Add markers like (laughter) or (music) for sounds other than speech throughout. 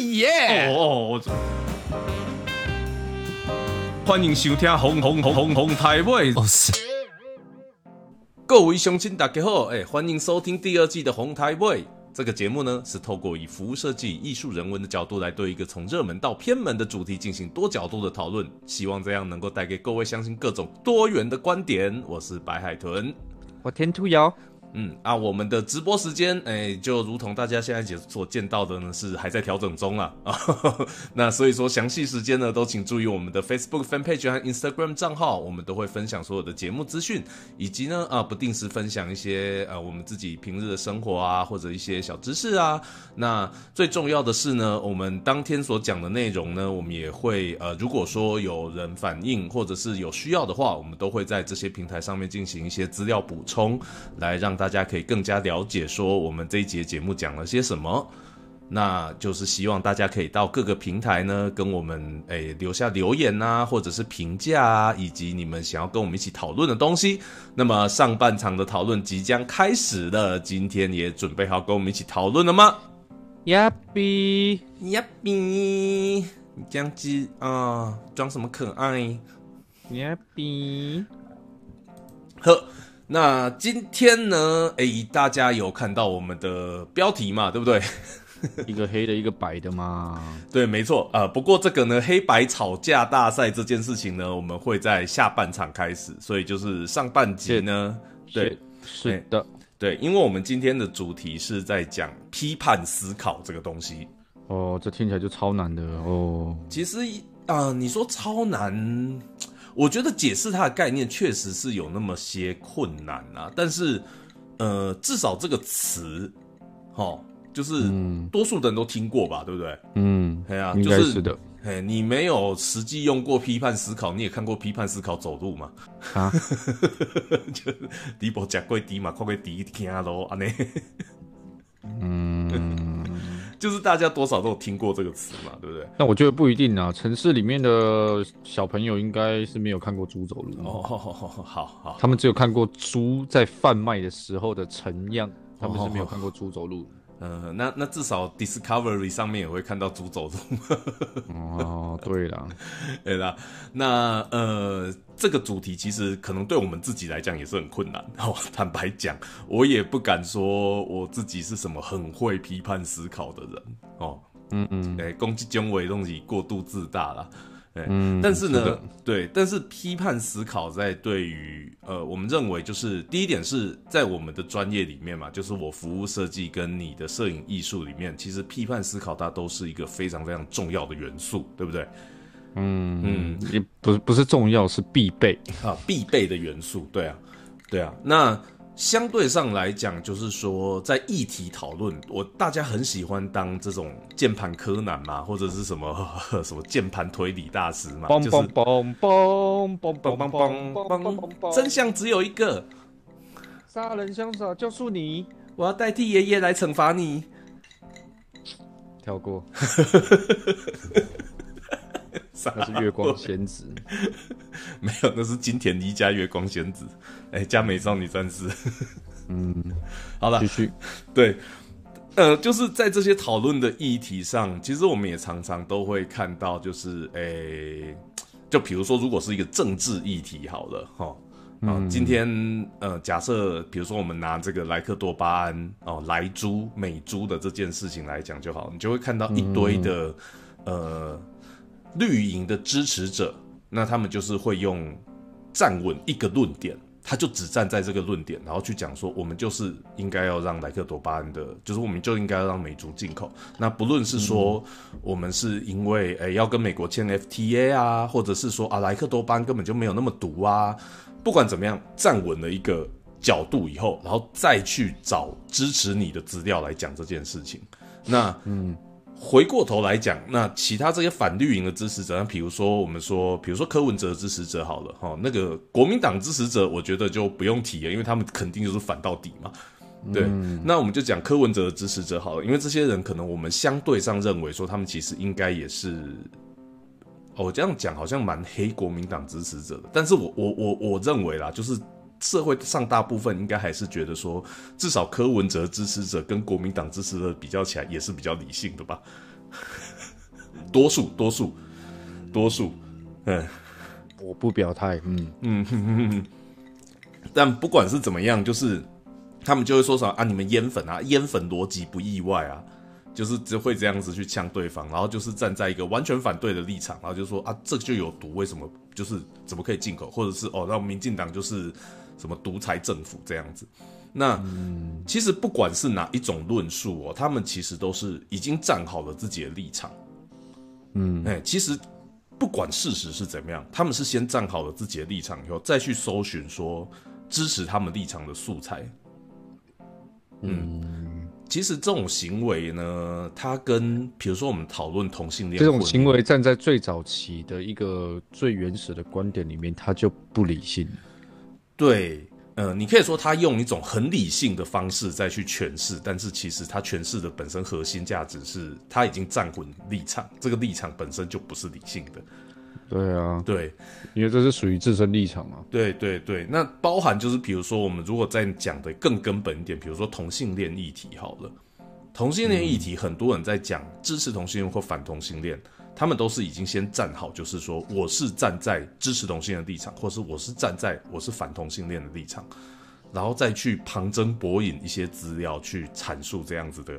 耶！哦哦，欢迎收听《红红红红红台位》。各位乡亲大家好，哎，欢迎收听第二季的《红台位》。这个节目呢，是透过以服务设计、艺术人文的角度来对一个从热门到偏门的主题进行多角度的讨论，希望这样能够带给各位乡亲各种多元的观点。我是白海豚。我天兔瑶，嗯啊，我们的直播时间，哎，就如同大家现在所见到的呢，是还在调整中啊。啊，(laughs) 那所以说详细时间呢，都请注意我们的 Facebook fan page 和 Instagram 账号，我们都会分享所有的节目资讯，以及呢啊不定时分享一些呃我们自己平日的生活啊，或者一些小知识啊。那最重要的是呢，我们当天所讲的内容呢，我们也会呃，如果说有人反映或者是有需要的话，我们都会在这些平台上面进行一些资料补充，来让大家可以更加了解说我们这一节节目讲了些什么。那就是希望大家可以到各个平台呢，跟我们诶、留下留言呐、或者是评价啊，以及你们想要跟我们一起讨论的东西。那么上半场的讨论即将开始了，今天也准备好跟我们一起讨论了吗？呀比，呀比，你这样子啊，装什么可爱？呀比，呵，那今天呢？诶、大家有看到我们的标题嘛？对不对？(laughs) 一个黑的，一个白的嘛。(laughs) 对，没错啊、呃不过这个呢，黑白吵架大赛这件事情呢，我们会在下半场开始，所以就是上半集呢，对是是的。对，因为我们今天的主题是在讲批判思考这个东西。哦，这听起来就超难的哦。其实啊、你说超难，我觉得解释它的概念确实是有那么些困难啊。但是，呃，至少这个词，哦，就是多数的人都听过吧，对不对？嗯，对啊，应就是该是的嘿，你没有实际用过批判思考，你也看过批判思考走路嘛？啊，(laughs) 就是低波夹贵低嘛，快贵低听咯，安尼。嗯，就是大家多少都有听过这个词嘛，对不对？那我觉得不一定啊。城市里面的小朋友应该是没有看过猪走路，哦，好好他们只有看过猪在贩卖的时候的成样，他们是没有看过猪走路。呃，那那至少 Discovery 上面也会看到猪走路，(laughs) 哦，对啦，对啦。那呃，这个主题其实可能对我们自己来讲也是很困难。(laughs) 哦，坦白讲，我也不敢说我自己是什么很会批判思考的人哦。嗯嗯哎，攻击姜维东西过度自大啦。哎，嗯，但是呢，的对，但是批判思考在对于呃，我们认为就是第一点是在我们的专业里面嘛，就是我服务设计跟你的摄影艺术里面，其实批判思考它都是一个非常非常重要的元素，对不对？嗯嗯，也不是不是重要，是必备。啊，必备的元素，对啊，对啊。那相对上来讲，就是说在议题讨论，我大家很喜欢当这种键盘柯南嘛，或者是什么 (laughs) 什么键盘推理大师嘛，嘣就是嘣嘣嘣嘣梆梆梆梆梆，真相只有一个，杀人凶手就是你。我要代替爷爷来惩罚你。跳过，傻 (laughs) 那是月光仙子。(laughs) (laughs) 没有，那是金田一加月光仙子，哎、加美少女战士。(laughs) 嗯，好了继，续。对，呃，就是在这些讨论的议题上，其实我们也常常都会看到，就是诶、就比如说，如果是一个政治议题，好了，哈。啊，今天呃，假设比如说我们拿这个莱克多巴胺哦，莱猪、美猪的这件事情来讲就好，你就会看到一堆的、呃绿营的支持者，那他们就是会用站稳一个论点，他就只站在这个论点，然后去讲说，我们就是应该要让莱克多巴胺的，就是我们就应该要让美猪进口。那不论是说我们是因为诶、要跟美国签 FTA 啊，或者是说啊莱克多巴胺根本就没有那么毒啊，不管怎么样，站稳了一个角度以后，然后再去找支持你的资料来讲这件事情。那嗯。回过头来讲，那其他这些反绿营的支持者，那比如说我们说，比如说柯文哲的支持者好了哈，那个国民党支持者，我觉得就不用提了，因为他们肯定就是反到底嘛。对，那我们就讲柯文哲的支持者好了，因为这些人可能我们相对上认为说，他们其实应该也是，哦，我这样讲好像蛮黑国民党支持者的，但是我我我我认为啦，就是社会上大部分应该还是觉得说，至少柯文哲支持者跟国民党支持者比较起来，也是比较理性的吧。(laughs) 多数，多数，多数，嗯我不表态，嗯，嗯哼哼哼。(laughs) 但不管是怎么样，就是他们就会说啥啊，你们烟粉啊，烟粉逻辑不意外啊，就是只会这样子去呛对方，然后就是站在一个完全反对的立场，然后就说啊，这就有毒，为什么就是怎么可以进口，或者是哦，那民进党就是什么独裁政府这样子。那其实不管是哪一种论述哦，他们其实都是已经站好了自己的立场。嗯，哎，其实不管事实是怎么样，他们是先站好了自己的立场以后，再去搜寻说支持他们立场的素材。嗯，其实这种行为呢，它跟比如说我们讨论同性恋这种行为站在最早期的一个最原始的观点里面，它就不理性。对，呃，你可以说他用一种很理性的方式再去诠释，但是其实他诠释的本身核心价值是他已经站稳立场，这个立场本身就不是理性的。对啊，对，因为这是属于自身立场嘛。对对对，那包含就是比如说我们如果再讲的更根本一点，比如说同性恋议题好了，同性恋议题很多人在讲支持同性恋或反同性恋，他们都是已经先站好，就是说我是站在支持同性恋的立场，或是我是站在我是反同性恋的立场，然后再去旁征博引一些资料去阐述这样子的，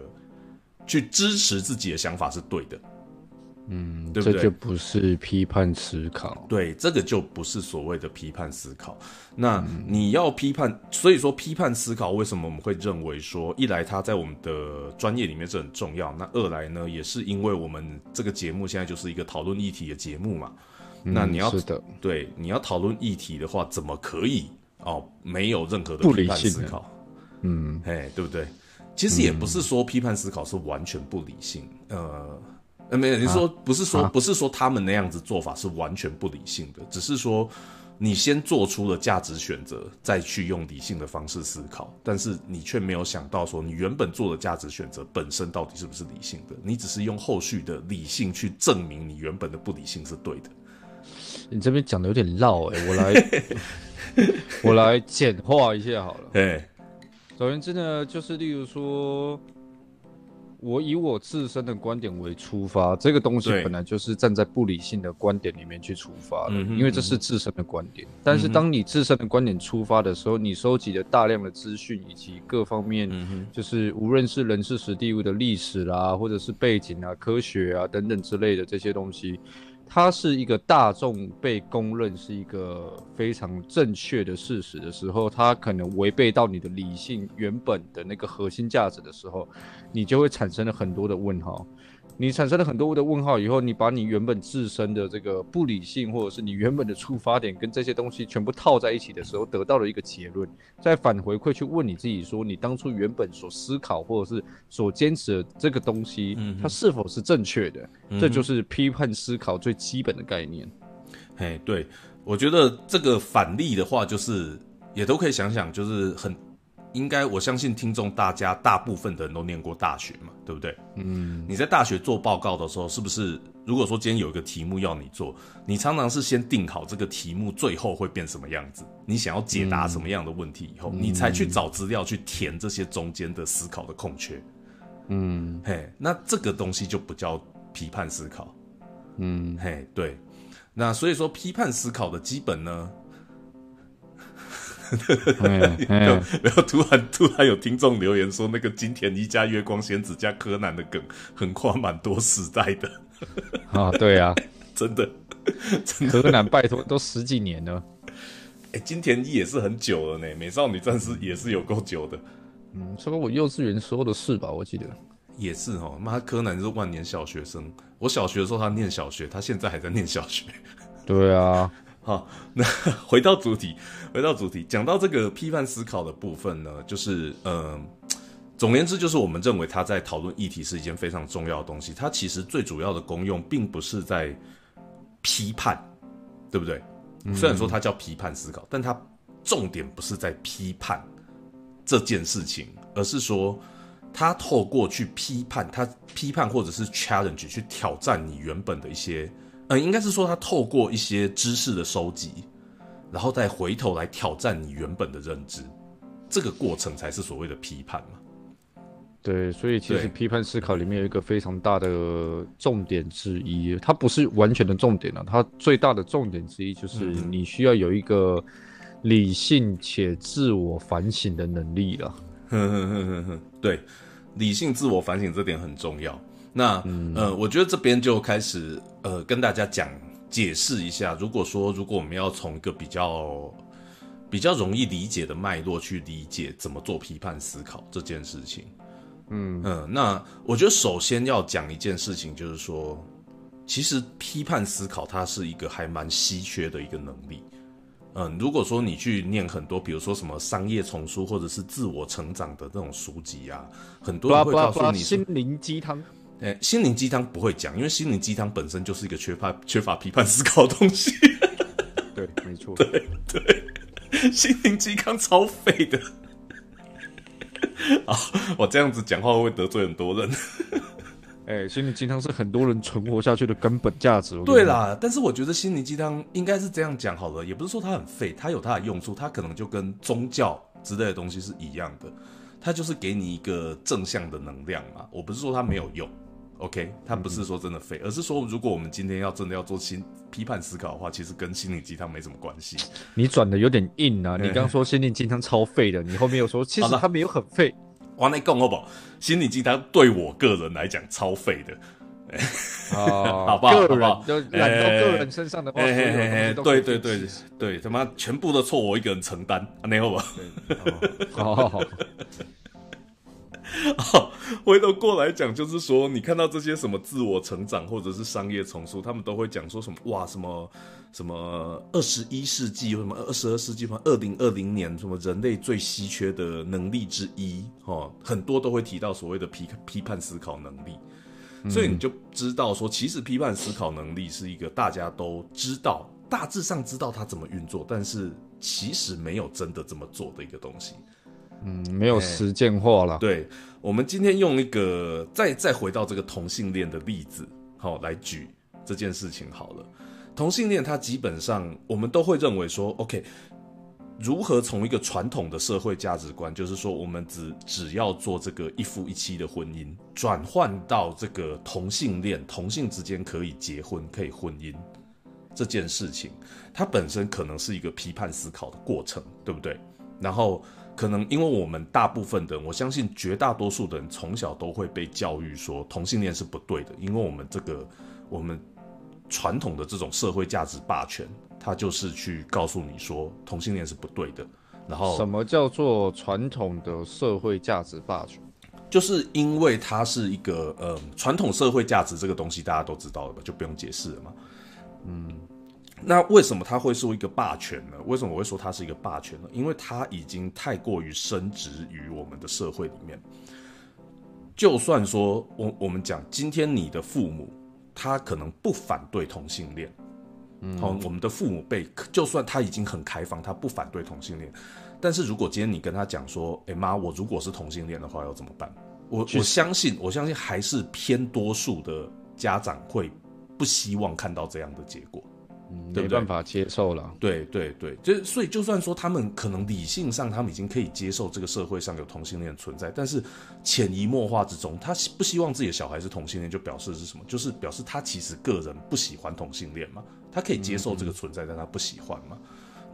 去支持自己的想法是对的。嗯，对不对这就不是批判思考。对，这个就不是所谓的批判思考。那你要批判，所以说批判思考，为什么我们会认为说，一来它在我们的专业里面是很重要，那二来呢，也是因为我们这个节目现在就是一个讨论议题的节目嘛。那你要嗯是的，对你要讨论议题的话，怎么可以哦没有任何的不批判理性思考？嗯，哎，对不对？其实也不是说批判思考是完全不理性，呃，呃，没有，你说不是说、啊不是说他们那样子做法是完全不理性的，只是说你先做出了价值选择，再去用理性的方式思考，但是你却没有想到说你原本做的价值选择本身到底是不是理性的，你只是用后续的理性去证明你原本的不理性是对的。你这边讲的有点绕哎、我来 (laughs) 我来简化一下好了。哎，总而言之呢，就是例如说，我以我自身的观点为出发，这个东西本来就是站在不理性的观点里面去出发的，因为这是自身的观点。但是当你自身的观点出发的时候，你收集了大量的资讯以及各方面，嗯，就是无论是人事史地物的历史啦，或者是背景啊、科学啊等等之类的这些东西，它是一个大众被公认是一个非常正确的事实的时候，它可能违背到你的理性原本的那个核心价值的时候，你就会产生了很多的问号。你产生了很多的问号以后，你把你原本自身的这个不理性，或者是你原本的出发点跟这些东西全部套在一起的时候，得到了一个结论，再返回馈去问你自己说，你当初原本所思考或者是所坚持的这个东西，嗯它是否是正确的？嗯这就是批判思考最基本的概念。嘿，对，我觉得这个反例的话，就是也都可以想想，就是很应该，我相信听众大家大部分的人都念过大学嘛，对不对？嗯，你在大学做报告的时候，是不是如果说今天有一个题目要你做，你常常是先定好这个题目最后会变什么样子，你想要解答什么样的问题以后，你才去找资料去填这些中间的思考的空缺。嗯嘿，那这个东西就不叫批判思考。嗯，嘿，对，那所以说批判思考的基本呢，嗯然嗯后然后突然突然有听众留言说，那个金田一加月光仙子加柯南的梗横跨蛮多时代的，(laughs) 啊，对啊，(laughs) 真的真的。柯南拜托都十几年了，(laughs) 哎、金田一也是很久了呢，美少女战士也是有够久的，嗯，这个我幼稚园时候的事吧？我记得，也是哦。妈，柯南是万年小学生，我小学的时候他念小学，他现在还在念小学。对啊，好，(laughs) 那回到主题，回到主题，讲到这个批判思考的部分呢，就是嗯、呃总而言之，就是我们认为他在讨论议题是一件非常重要的东西。它其实最主要的功用，并不是在批判，对不对？虽然说它叫批判思考，但它重点不是在批判这件事情，而是说，他透过去批判，他批判或者是 challenge 去挑战你原本的一些。呃，应该是说他透过一些知识的收集，然后再回头来挑战你原本的认知，这个过程才是所谓的批判嘛。对，所以其实批判思考里面有一个非常大的重点之一，它不是完全的重点了、它最大的重点之一就是嗯你需要有一个理性且自我反省的能力了。哼哼哼哼哼，对，理性自我反省这点很重要。那、呃，我觉得这边就开始呃跟大家讲解释一下，如果说如果我们要从一个比较比较容易理解的脉络去理解怎么做批判思考这件事情，嗯嗯，那我觉得首先要讲一件事情，就是说，其实批判思考它是一个还蛮稀缺的一个能力。嗯，如果说你去念很多，比如说什么商业丛书或者是自我成长的那种书籍啊，很多人会告诉你说心灵鸡汤。诶，心灵鸡汤不会讲，因为心灵鸡汤本身就是一个缺乏 (laughs) 缺乏批判思考的东西。(laughs) 对，没错。对对 (laughs) 心灵鸡汤超废的。啊，我这样子讲话会得罪很多人？哎、心灵鸡汤是很多人存活下去的根本价值。对啦，但是我觉得心灵鸡汤应该是这样讲好了，也不是说它很废，它有它的用处，它可能就跟宗教之类的东西是一样的，它就是给你一个正向的能量嘛。我不是说它没有用，OK，它不是说真的废，而是说如果我们今天要真的要做心批判思考的话，其实跟心灵鸡汤没什么关系。你转的有点硬啊！你刚刚说心灵鸡汤超废的，你后面又说其实好了它没有很废。我来讲好不好？心灵鸡汤对我个人来讲超废的。哦 (laughs) 好不好个人就揽到个人身上的话，对对对对，他妈全部的错我一个人承担，啊那好吧？(laughs) 好好好，(laughs) 回头过来讲，就是说，你看到这些什么自我成长或者是商业丛书，他们都会讲说什么哇，什么什么二十一世纪或什么二十二世纪，什么二零二零年什么人类最稀缺的能力之一，哦，很多都会提到所谓的批批判思考能力。所以你就知道说，其实批判思考能力是一个大家都知道，大致上知道它怎么运作，但是其实没有真的这么做的一个东西。嗯，没有实践化了。对，我们今天用一个再再回到这个同性恋的例子，好、来举这件事情好了。同性恋它基本上我们都会认为说，OK，如何从一个传统的社会价值观，就是说我们只只要做这个一夫一妻的婚姻，转换到这个同性恋，同性之间可以结婚，可以婚姻这件事情，它本身可能是一个批判思考的过程，对不对？然后可能因为我们大部分的人，我相信绝大多数的人从小都会被教育说同性恋是不对的，因为我们这个我们传统的这种社会价值霸权，它就是去告诉你说同性恋是不对的。然后什么叫做传统的社会价值霸权？就是因为它是一个呃传统社会价值这个东西，大家都知道了吧，就不用解释了嘛。嗯，那为什么他会是一个霸权呢？为什么我会说他是一个霸权呢？因为他已经太过于深植于我们的社会里面。就算说我我们讲今天你的父母，他可能不反对同性恋，嗯，好，我们的父母辈，就算他已经很开放，他不反对同性恋，但是如果今天你跟他讲说，哎、妈，我如果是同性恋的话，要怎么办？我我相信，我相信还是偏多数的家长会不希望看到这样的结果。对不对没办法接受了。对对对，就所以，就算说他们可能理性上他们已经可以接受这个社会上有同性恋存在，但是潜移默化之中，他不希望自己的小孩是同性恋，就表示是什么？就是表示他其实个人不喜欢同性恋嘛，他可以接受这个存在，但他不喜欢嘛。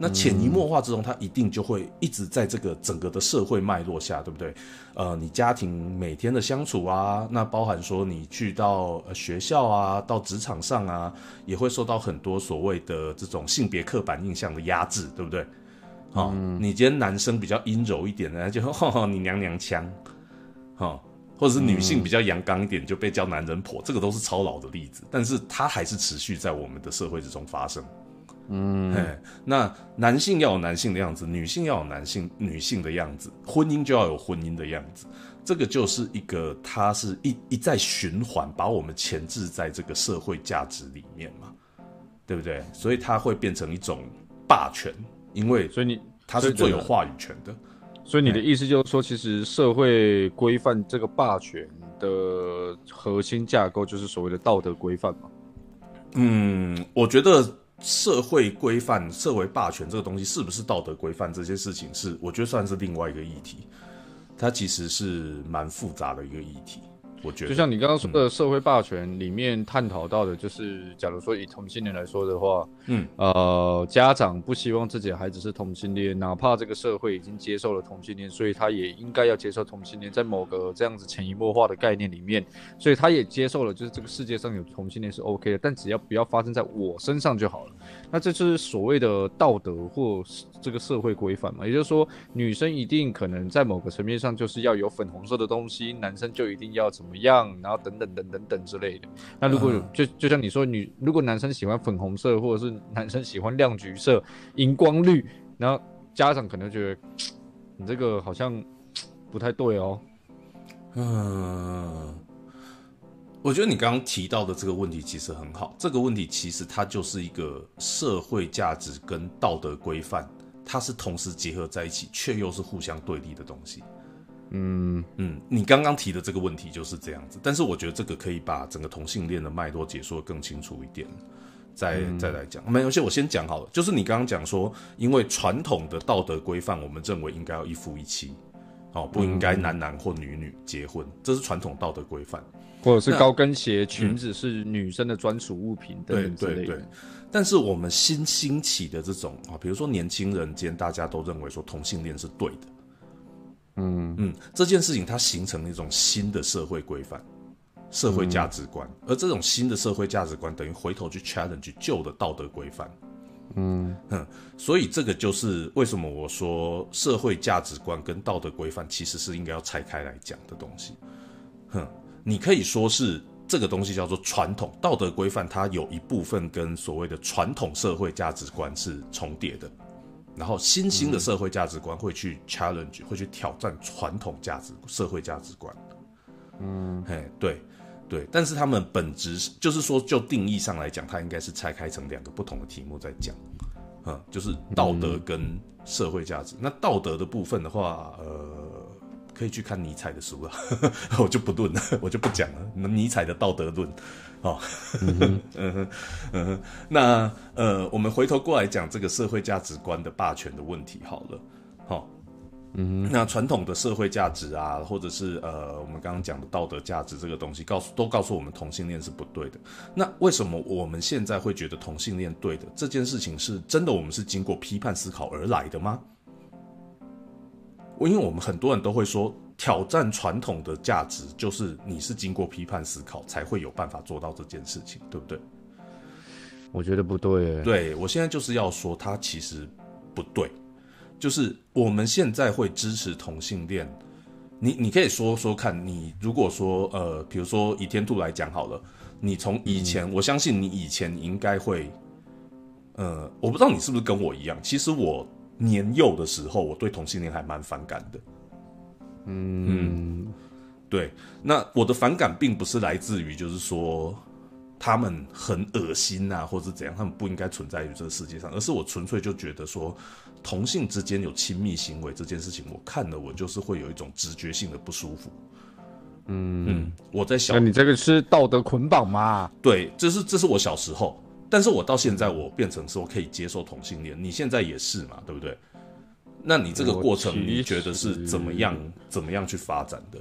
那潜移默化之中，它一定就会一直在这个整个的社会脉络下，对不对？呃，你家庭每天的相处啊，那包含说你去到呃学校啊，到职场上啊，也会受到很多所谓的这种性别刻板印象的压制，对不对？好、你今天男生比较阴柔一点呢，就 (laughs) 呵呵你娘娘腔，好、或者是女性比较阳刚一点，就被叫男人婆，这个都是超老的例子，但是它还是持续在我们的社会之中发生。嗯，那男性要有男性的样子，女性要有男性女性的样子，婚姻就要有婚姻的样子。这个就是一个，它是一一再循环，把我们钳制在这个社会价值里面嘛，对不对？所以它会变成一种霸权，因为所以你，它是最有话语权的。所以你的意思就是说，其实社会规范这个霸权的核心架构就是所谓的道德规范嘛？嗯，我觉得社会规范、社会霸权这个东西是不是道德规范这些事情是，我觉得算是另外一个议题。它其实是蛮复杂的一个议题。我觉得，就像你刚刚说的社会霸权里面探讨到的，就是假如说以同性恋来说的话，嗯，呃，家长不希望自己的孩子是同性恋，哪怕这个社会已经接受了同性恋，所以他也应该要接受同性恋，在某个这样子潜移默化的概念里面，所以他也接受了，就是这个世界上有同性恋是 OK 的，但只要不要发生在我身上就好了。那这就是所谓的道德或这个社会规范嘛？也就是说，女生一定可能在某个层面上就是要有粉红色的东西，男生就一定要怎么样，然后等等等等等之类的。那如果就就像你说，女如果男生喜欢粉红色，或者是男生喜欢亮橘色、荧光绿，然后家长可能觉得你这个好像不太对哦。嗯。我觉得你刚刚提到的这个问题其实很好。这个问题其实它就是一个社会价值跟道德规范，它是同时结合在一起，却又是互相对立的东西。嗯嗯，你刚刚提的这个问题就是这样子。但是我觉得这个可以把整个同性恋的脉络解说更清楚一点，再再来讲。没有，先我先讲好了。就是你刚刚讲说，因为传统的道德规范，我们认为应该要一夫一妻，哦，不应该男男或女女结婚，这是传统道德规范。或者是高跟鞋、裙子是女生的专属物品等等之类的。但是我们新兴起的这种啊，比如说年轻人间，大家都认为说同性恋是对的。嗯嗯，这件事情它形成了一种新的社会规范、社会价值观，而这种新的社会价值观等于回头去 challenge 旧的道德规范。嗯哼，所以这个就是为什么我说社会价值观跟道德规范其实是应该要拆开来讲的东西。哼。你可以说是这个东西叫做传统道德规范，它有一部分跟所谓的传统社会价值观是重叠的，然后新兴的社会价值观会去 challenge，会去挑战传统价值社会价值观。嗯，嘿，对，对，但是他们本质就是说，就定义上来讲，它应该是拆开成两个不同的题目在讲，嗯，就是道德跟社会价值。那道德的部分的话，呃。可以去看尼采的书了，(laughs) 我就不论了，我就不讲了。尼采的道德论，哦，嗯哼，(laughs) 嗯哼，那呃，我们回头过来讲这个社会价值观的霸权的问题好了，好，嗯，那传统的社会价值啊，或者是呃，我们刚刚讲的道德价值这个东西，告诉都告诉我们同性恋是不对的。那为什么我们现在会觉得同性恋对的？这件事情是真的，我们是经过批判思考而来的吗？因为我们很多人都会说，挑战传统的价值，就是你是经过批判思考才会有办法做到这件事情，对不对？我觉得不对。对我现在就是要说，它其实不对。就是我们现在会支持同性恋，你你可以说说看，你如果说呃，比如说以天兔来讲好了，你从以前，我相信你以前应该会，呃，我不知道你是不是跟我一样，其实我。年幼的时候，我对同性恋还蛮反感的。嗯，对，那我的反感并不是来自于就是说他们很恶心啊，或者怎样，他们不应该存在于这个世界上，而是我纯粹就觉得说同性之间有亲密行为这件事情，我看了我就是会有一种直觉性的不舒服。嗯嗯，我在想，那你这个是道德捆绑吗？对，这是这是我小时候。但是我到现在，我变成说可以接受同性恋，你现在也是嘛，对不对？那你这个过程，你觉得是怎么样？怎么样去发展的？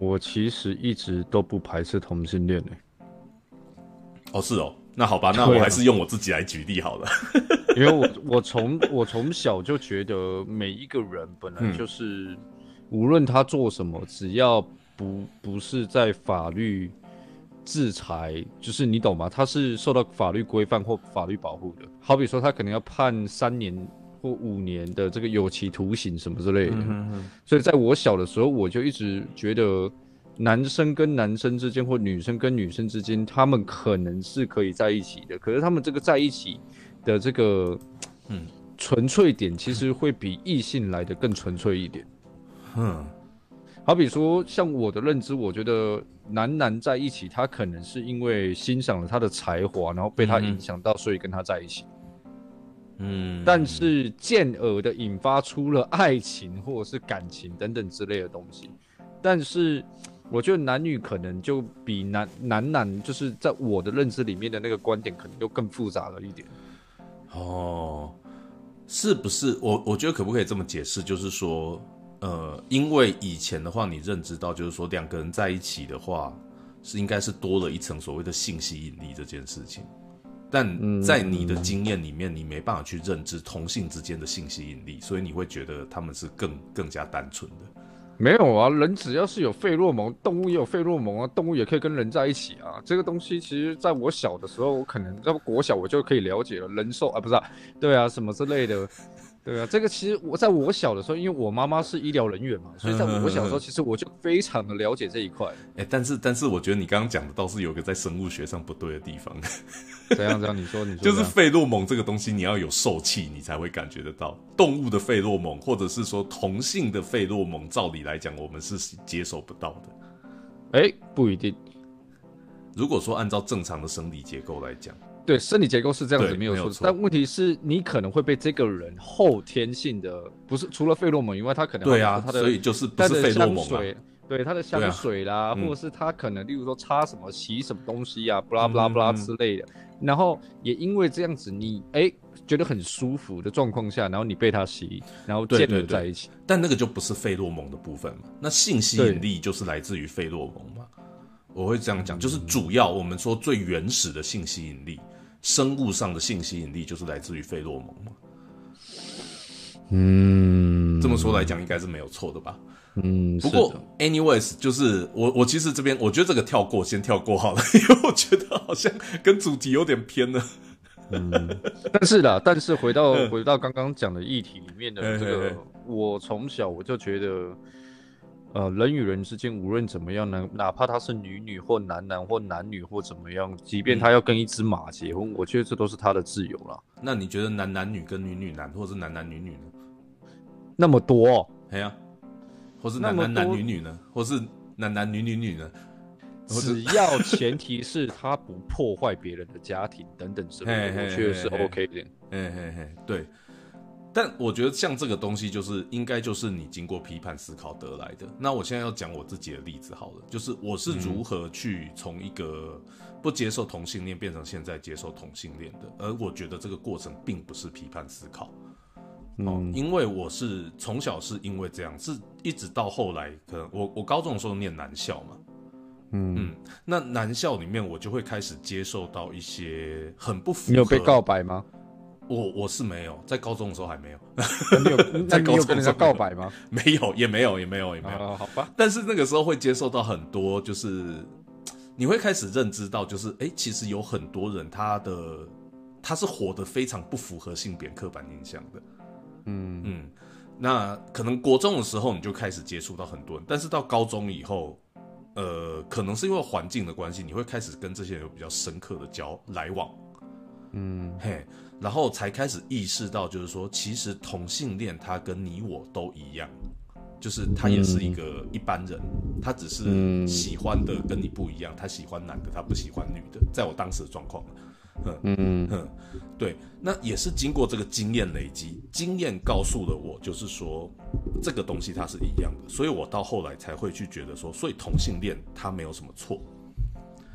我其实一直都不排斥同性恋诶。哦，是哦，那好吧，那我还是用我自己来举例好了。(laughs) 因为我我从我从小就觉得，每一个人本来就是，无论他做什么，只要不不是在法律。制裁就是你懂吗？他是受到法律规范或法律保护的。好比说，他可能要判三年或五年的这个有期徒刑什么之类的。所以在我小的时候，我就一直觉得，男生跟男生之间或女生跟女生之间，他们可能是可以在一起的。可是他们这个在一起的这个，嗯，纯粹点其实会比异性来的更纯粹一点。嗯。好比说，像我的认知，我觉得男男在一起，他可能是因为欣赏了他的才华，然后被他影响到，所以跟他在一起。嗯，但是渐而的引发出了爱情或者是感情等等之类的东西。但是我觉得男女可能就比男男男，就是在我的认知里面的那个观点，可能又更复杂了一点。哦，是不是？我我觉得可不可以这么解释，就是说。呃，因为以前的话，你认知到就是说两个人在一起的话，是应该是多了一层所谓的性吸引力这件事情。但在你的经验里面，你没办法去认知同性之间的性吸引力，所以你会觉得他们是更更加单纯的。没有啊，人只要是有费洛蒙，动物也有费洛蒙啊，动物也可以跟人在一起啊。这个东西其实在我小的时候，我可能在国小我就可以了解了，人兽啊，不是，对啊，什么之类的。对啊，这个其实我在我小的时候，因为我妈妈是医疗人员嘛，所以在我小时候，其实我就非常的了解这一块。哎，但是但是，我觉得你刚刚讲的倒是有个在生物学上不对的地方。怎样？怎样？你说，你说，(laughs) 就是费洛蒙这个东西，你要有受气，你才会感觉得到。动物的费洛蒙，或者是说同性的费洛蒙，照理来讲，我们是接受不到的。哎，不一定。如果说按照正常的生理结构来讲。对，生理结构是这样子，没有错。但问题是你可能会被这个人后天性的，不是除了费洛蒙以外，他可能对啊，他的所以就是不是费洛蒙水，对他的香水啦，或者是他可能例如说擦什么洗什么东西啊，布拉布拉布拉之类的。然后也因为这样子，你哎觉得很舒服的状况下，然后你被他吸引，然后建立在一起。但那个就不是费洛蒙的部分嘛？那性吸引力就是来自于费洛蒙嘛？我会这样讲，就是主要我们说最原始的性吸引力。生物上的性吸引力就是来自于费洛蒙嘛？嗯，这么说来讲应该是没有错的吧？嗯，不过，anyways，就是我我其实这边我觉得这个跳过，先跳过好了，(laughs) 因为我觉得好像跟主题有点偏了。嗯，但是啦，(laughs) 但是回到回到刚刚讲的议题里面的这个，我从小我就觉得。呃，人与人之间无论怎么样呢，哪怕他是女女或男男或男女或怎么样，即便他要跟一只马结婚，我觉得这都是他的自由了。那你觉得男男女跟女女男，或者是男男女女呢？那么多，哎呀，或是男男男女女呢？或是男男女女女呢？只要前提是他不破坏别人的家庭等等之类的，我觉得是 OK 的。嘿嘿嘿，对。但我觉得像这个东西，就是应该就是你经过批判思考得来的。那我现在要讲我自己的例子好了，就是我是如何去从一个不接受同性恋变成现在接受同性恋的。而我觉得这个过程并不是批判思考，哦，因为我是从小是因为这样，是一直到后来，可能我我高中的时候念男校嘛，嗯嗯，那男校里面我就会开始接受到一些很不符合。你有被告白吗？我我是没有，在高中的时候还没有。你有 (laughs) 在高中跟人家告白吗？(laughs) 没有，也没有，也没有，也没有。好吧。但是那个时候会接受到很多，就是你会开始认知到，就是哎，其实有很多人他的他是活得非常不符合性别刻板印象的。嗯嗯。那可能国中的时候你就开始接触到很多人，但是到高中以后，呃，可能是因为环境的关系，你会开始跟这些人有比较深刻的交来往。嗯，嘿。然后才开始意识到，就是说，其实同性恋他跟你我都一样，就是他也是一个一般人，他只是喜欢的跟你不一样，他喜欢男的，他不喜欢女的。在我当时的状况，嗯嗯，对，那也是经过这个经验累积，经验告诉了我，就是说这个东西它是一样的，所以我到后来才会去觉得说，所以同性恋它没有什么错。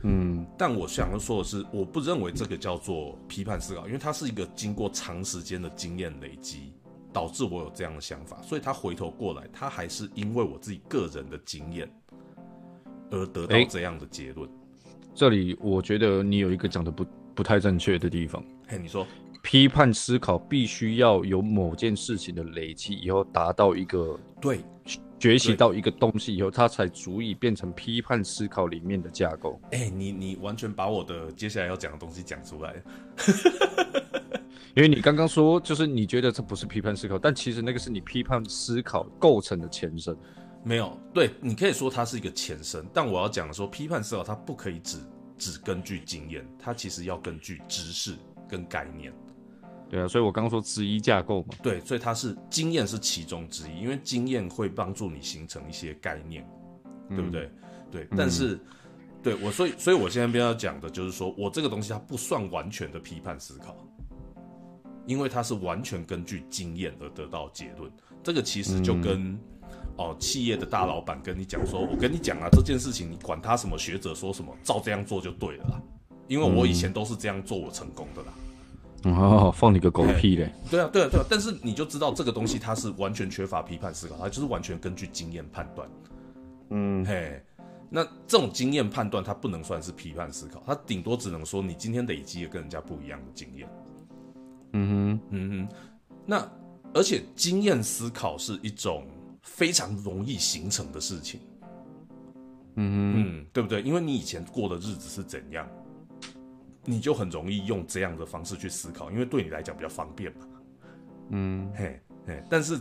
嗯，但我想要说的是，我不认为这个叫做批判思考，因为它是一个经过长时间的经验累积，导致我有这样的想法。所以他回头过来，他还是因为我自己个人的经验而得到这样的结论。这里我觉得你有一个讲的不不太正确的地方。嘿，你说，批判思考必须要有某件事情的累积以后，达到一个对。学习到一个东西以后，它才足以变成批判思考里面的架构。哎，你你完全把我的接下来要讲的东西讲出来，(laughs) 因为你刚刚说，就是你觉得这不是批判思考，但其实那个是你批判思考构成的前身。没有，对你可以说它是一个前身，但我要讲的说，批判思考它不可以只只根据经验，它其实要根据知识跟概念。对啊，所以我刚刚说之一架构嘛。对，所以它是经验是其中之一，因为经验会帮助你形成一些概念，对不对？对，但是对我，所以所以我现在边要讲的就是说，我这个东西它不算完全的批判思考，因为它是完全根据经验而得到结论。这个其实就跟哦，企业的大老板跟你讲说，我跟你讲啊，这件事情你管他什么学者说什么，照这样做就对了啦，因为我以前都是这样做，我成功的啦。哦，放你个狗屁嘞！对啊，对啊，对啊。但是你就知道这个东西它是完全缺乏批判思考，它就是完全根据经验判断。嗯，嘿，那这种经验判断它不能算是批判思考，它顶多只能说你今天累积了跟人家不一样的经验。嗯哼，嗯哼，那而且经验思考是一种非常容易形成的事情。嗯哼，嗯，对不对？因为你以前过的日子是怎样，你就很容易用这样的方式去思考，因为对你来讲比较方便嘛。嗯嘿，嘿，但是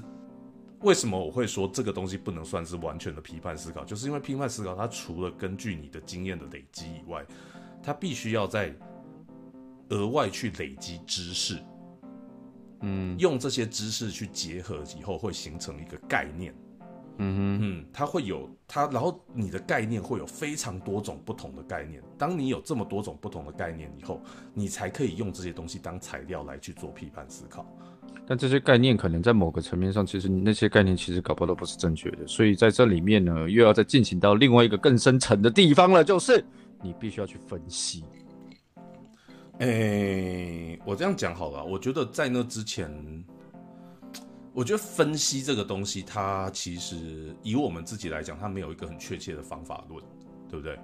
为什么我会说这个东西不能算是完全的批判思考？就是因为批判思考，它除了根据你的经验的累积以外，它必须要在额外去累积知识，嗯用这些知识去结合以后，会形成一个概念。嗯哼，嗯，它会有它，然后你的概念会有非常多种不同的概念。当你有这么多种不同的概念以后，你才可以用这些东西当材料来去做批判思考。但这些概念可能在某个层面上，其实那些概念其实搞不好都不是正确的，所以在这里面呢，又要再进行到另外一个更深层的地方了，就是你必须要去分析。诶，我这样讲好了，我觉得在那之前，我觉得分析这个东西，它其实以我们自己来讲，它没有一个很确切的方法论，对不对？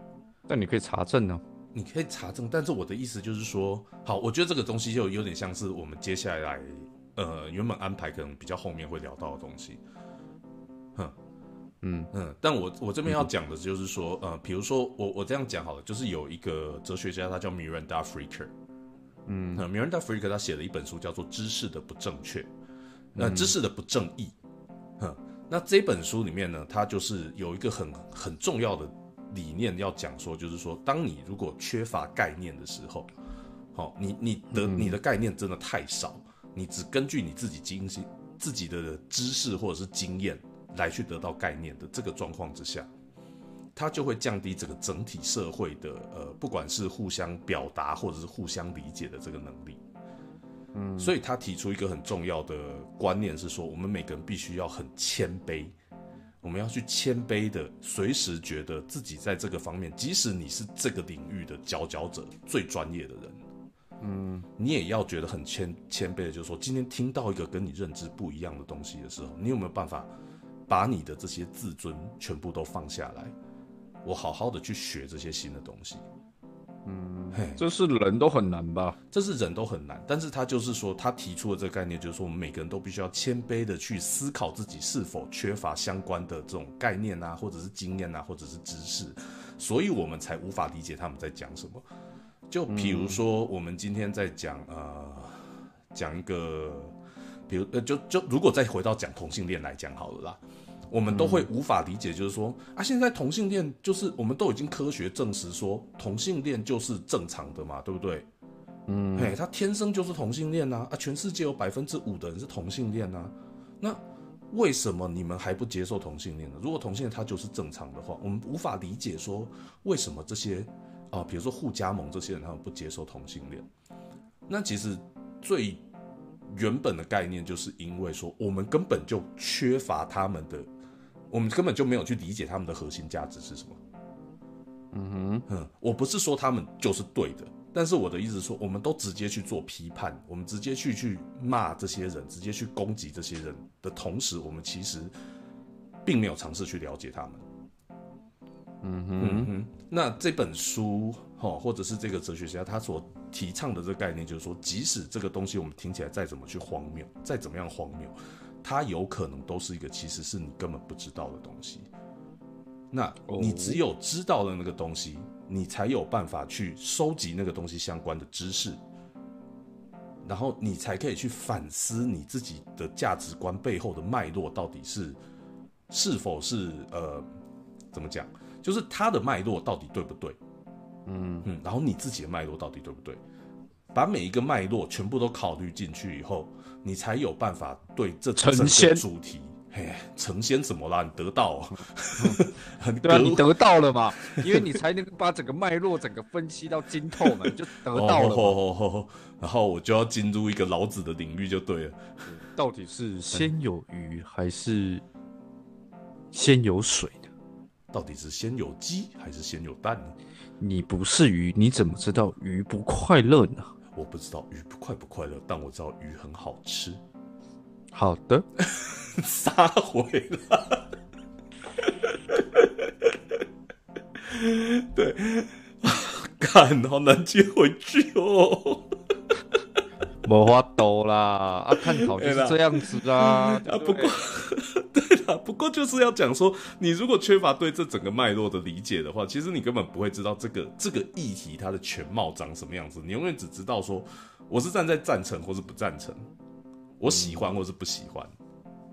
但你可以查证呢、你可以查证，但是我的意思就是说，好，我觉得这个东西就有点像是我们接下来，呃，原本安排可能比较后面会聊到的东西。嗯。嗯，但我我这边要讲的就是说，呃，比如说我我这样讲好了，就是有一个哲学家，他叫 Miranda Fricker，嗯。呃，Miranda Fricker 他写了一本书叫做《知识的不正确》，呃，知识的不正义。哼，那这本书里面呢，它就是有一个很很重要的理念要讲说，就是说，当你如果缺乏概念的时候，好、你你的你的概念真的太少，你只根据你自己经济自己的知识或者是经验来去得到概念的这个状况之下，它就会降低这个整体社会的呃，不管是互相表达或者是互相理解的这个能力。嗯。所以他提出一个很重要的观念是说，我们每个人必须要很谦卑，我们要去谦卑的，随时觉得自己在这个方面，即使你是这个领域的佼佼者、最专业的人，嗯。你也要觉得很谦谦卑的，就是说，今天听到一个跟你认知不一样的东西的时候，你有没有办法把你的这些自尊全部都放下来，我好好的去学这些新的东西？嗯嘿，这是人都很难吧？这是人都很难，但是他就是说，他提出的这个概念，就是说，我们每个人都必须要谦卑的去思考自己是否缺乏相关的这种概念啊，或者是经验啊，或者是知识，所以我们才无法理解他们在讲什么。就比如说，我们今天在讲呃，讲一个，比如呃，就就如果再回到讲同性恋来讲好了啦，我们都会无法理解，就是说啊，现在同性恋就是我们都已经科学证实说同性恋就是正常的嘛，对不对？嗯嘿，他天生就是同性恋呐、啊，全世界有百分之五的人是同性恋呐、那为什么你们还不接受同性恋呢？如果同性恋他就是正常的话，我们无法理解说为什么这些啊、比如说互加盟这些人他们不接受同性恋。那其实最原本的概念就是因为说我们根本就缺乏他们的，我们根本就没有去理解他们的核心价值是什么。嗯哼，嗯，我不是说他们就是对的，但是我的意思是说，我们都直接去做批判，我们直接去去骂这些人，直接去攻击这些人的同时，我们其实并没有尝试去了解他们。嗯嗯哼，哼，那这本书哈，或者是这个哲学家他所提倡的这个概念，就是说，即使这个东西我们听起来再怎么去荒谬，再怎么样荒谬，它有可能都是一个其实是你根本不知道的东西。那你哦只有知道了那个东西，你才有办法去收集那个东西相关的知识，然后你才可以去反思你自己的价值观背后的脉络到底是是否是呃怎么讲，就是它的脉络到底对不对？嗯嗯，然后你自己的脉络到底对不对？把每一个脉络全部都考虑进去以后，你才有办法对这整个成仙主题，嘿，成仙怎么啦？你得到、哦，很对啊，你得到了嘛，(laughs) 因为你才能把整个脉络整个分析到精透嘛，你就得 (laughs) 到了嘛。哦哦哦然后我就要进入一个老子的领域就对了。到底是先有鱼还是先有水呢？到底是先有鸡还是先有蛋呢？你不是鱼，你怎么知道鱼不快乐呢？我不知道鱼不快不快乐，但我知道鱼很好吃。好的，撒回了。(laughs) 对，(laughs) 看好难接回去哦。没法多啦，啊，(laughs) 探讨就是这样子啦。啊，不过，(laughs) 对啦，不过就是要讲说，你如果缺乏对这整个脉络的理解的话，其实你根本不会知道这个这个议题它的全貌长什么样子。你永远只知道说，我是站在赞成或是不赞成，我喜欢或是不喜欢。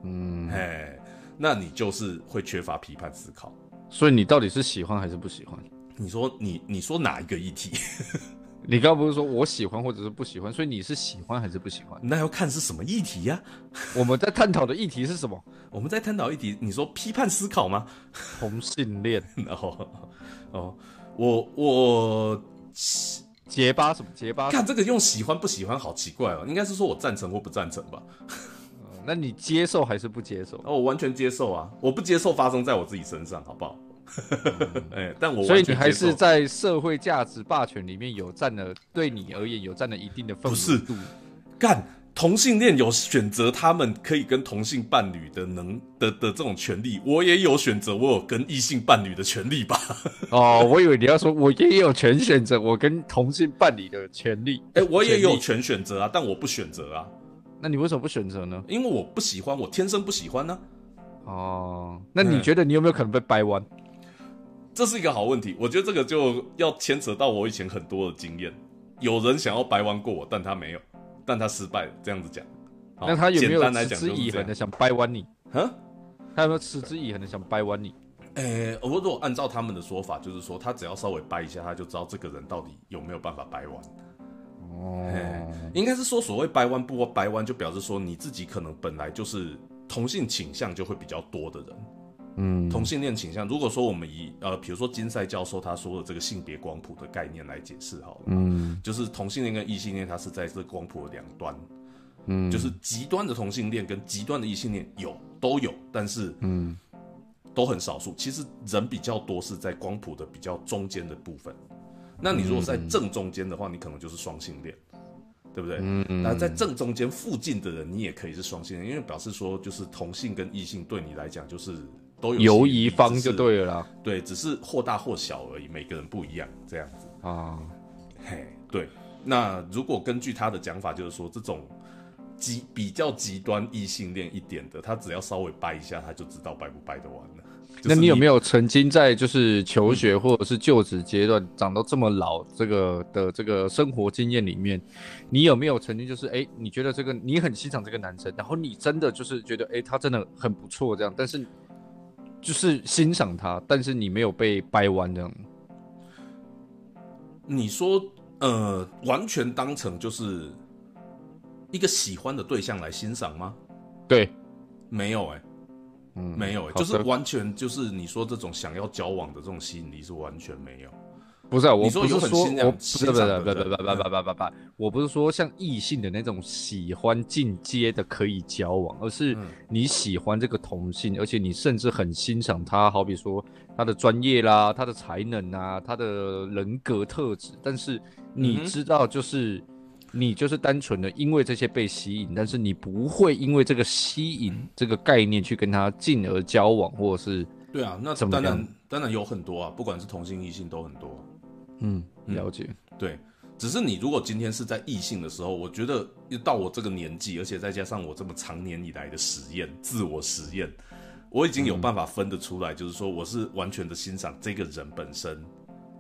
嗯，哎，那你就是会缺乏批判思考。所以你到底是喜欢还是不喜欢？你说你你说哪一个议题？你刚刚不是说我喜欢或者是不喜欢？所以你是喜欢还是不喜欢？那要看是什么议题呀。(laughs) 我们在探讨的议题是什么？我们在探讨议题，你说批判思考吗？(laughs) 同性恋。(laughs) 哦哦，我我结巴什么结巴？看这个用喜欢不喜欢好奇怪哦，应该是说我赞成或不赞成吧？那你接受还是不接受？哦，我完全接受啊！我不接受发生在我自己身上，好不好？(laughs) 哎，但我所以你还是在社会价值霸权里面有占了，对你而言有占了一定的分度。干同性恋有选择他们可以跟同性伴侣的能的的这种权利，我也有选择我有跟异性伴侣的权利吧？(laughs) 哦，我以为你要说我也有权选择我跟同性伴侣的权利。(laughs) 哎，我也有权选择啊，但我不选择啊。那你为什么不选择呢？因为我不喜欢，我天生不喜欢呢。哦，那你觉得你有没有可能被掰弯？这是一个好问题，我觉得这个就要牵扯到我以前很多的经验。有人想要掰弯过我，但他没有，但他失败了。这样子讲，那他有没有持之以恒的想掰弯你？嗯，他有没有持之以恒的想掰弯你？诶，我如果按照他们的说法，就是说他只要稍微掰一下，他就知道这个人到底有没有办法掰弯。哦，应该是说所谓掰弯不掰弯，就表示说你自己可能本来就是同性倾向就会比较多的人。嗯，同性恋倾向，如果说我们以呃，比如说金赛教授他说的这个性别光谱的概念来解释好了，嗯，就是同性恋跟异性恋，它是在这光谱的两端，嗯，就是极端的同性恋跟极端的异性恋有都有，但是嗯，都很少数。其实人比较多是在光谱的比较中间的部分。那你如果在正中间的话，你可能就是双性恋，对不对？嗯，那在正中间附近的人，你也可以是双性恋，因为表示说就是同性跟异性对你来讲就是。都有游移方就对了啦，对，只是或大或小而已，每个人不一样，这样子啊，嘿，对。那如果根据他的讲法，就是说这种极比较极端异性恋一点的，他只要稍微掰一下，他就知道掰不掰得完了。那你有没有曾经在就是求学或者是就职阶段长到这么老这个的这个生活经验里面，你有没有曾经就是哎，你觉得这个你很欣赏这个男生，然后你真的就是觉得哎，他真的很不错这样，但是。就是欣赏他，但是你没有被掰弯这样。你说，呃，完全当成就是一个喜欢的对象来欣赏吗？对，没有哎，嗯，没有哎，就是完全就是你说这种想要交往的这种吸引力是完全没有。不是，我不是说，我不是，不是，不是，不是，不是，不不不不，我不是说像异性的那种喜欢进阶的可以交往，而是你喜欢这个同性，而且你甚至很欣赏他，好比说他的专业啦，他的才能啊，他的人格特质，但是你知道，就是你就是单纯的因为这些被吸引，但是你不会因为这个吸引这个概念去跟他进而交往，或者是对啊，那当然当然有很多啊，不管是同性异性都很多。嗯，了解。对，只是你如果今天是在异性的时候，我觉得到我这个年纪，而且再加上我这么长年以来的实验、自我实验，我已经有办法分得出来，就是说我是完全的欣赏这个人本身。